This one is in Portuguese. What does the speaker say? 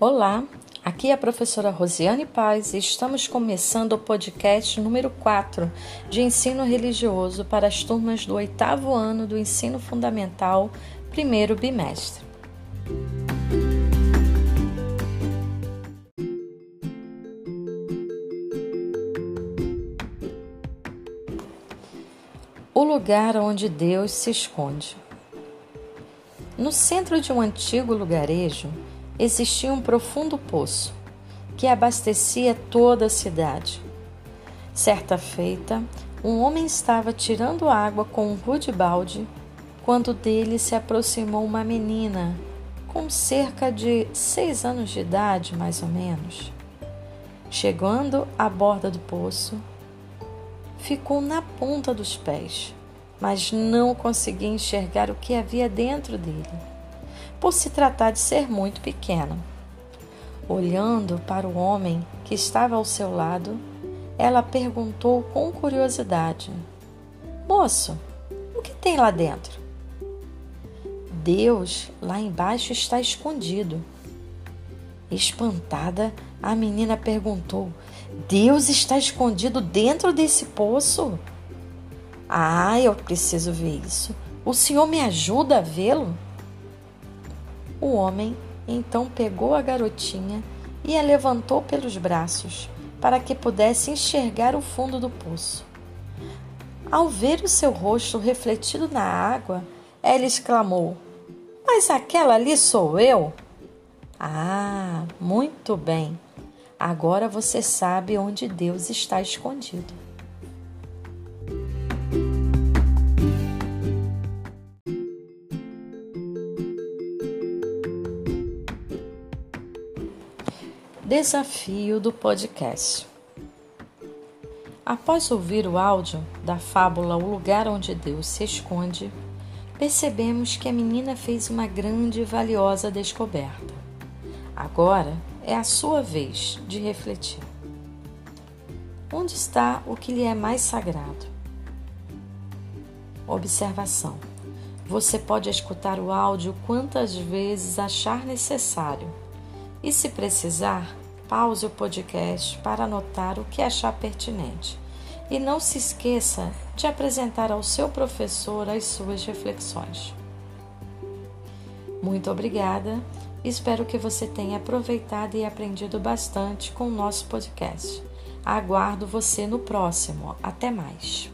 Olá, aqui é a professora Rosiane Paz e estamos começando o podcast número 4 de ensino religioso para as turmas do oitavo ano do ensino fundamental, primeiro bimestre. O lugar onde Deus se esconde. No centro de um antigo lugarejo, existia um profundo poço que abastecia toda a cidade. Certa feita, um homem estava tirando água com um rude balde quando dele se aproximou uma menina com cerca de seis anos de idade, mais ou menos. Chegando à borda do poço, ficou na ponta dos pés, mas não conseguia enxergar o que havia dentro dele por se tratar de ser muito pequena. Olhando para o homem que estava ao seu lado, ela perguntou com curiosidade: Moço, o que tem lá dentro? Deus lá embaixo está escondido. Espantada, a menina perguntou: Deus está escondido dentro desse poço? Ah, eu preciso ver isso. O senhor me ajuda a vê-lo? O homem então pegou a garotinha e a levantou pelos braços para que pudesse enxergar o fundo do poço. Ao ver o seu rosto refletido na água, ela exclamou: Mas aquela ali sou eu? Ah, muito bem. Agora você sabe onde Deus está escondido. Desafio do podcast. Após ouvir o áudio da fábula O Lugar Onde Deus se Esconde, percebemos que a menina fez uma grande e valiosa descoberta. Agora é a sua vez de refletir. Onde está o que lhe é mais sagrado? Observação: você pode escutar o áudio quantas vezes achar necessário e, se precisar, pause o podcast para anotar o que achar pertinente. E não se esqueça de apresentar ao seu professor as suas reflexões. Muito obrigada. Espero que você tenha aproveitado e aprendido bastante com o nosso podcast. Aguardo você no próximo. Até mais.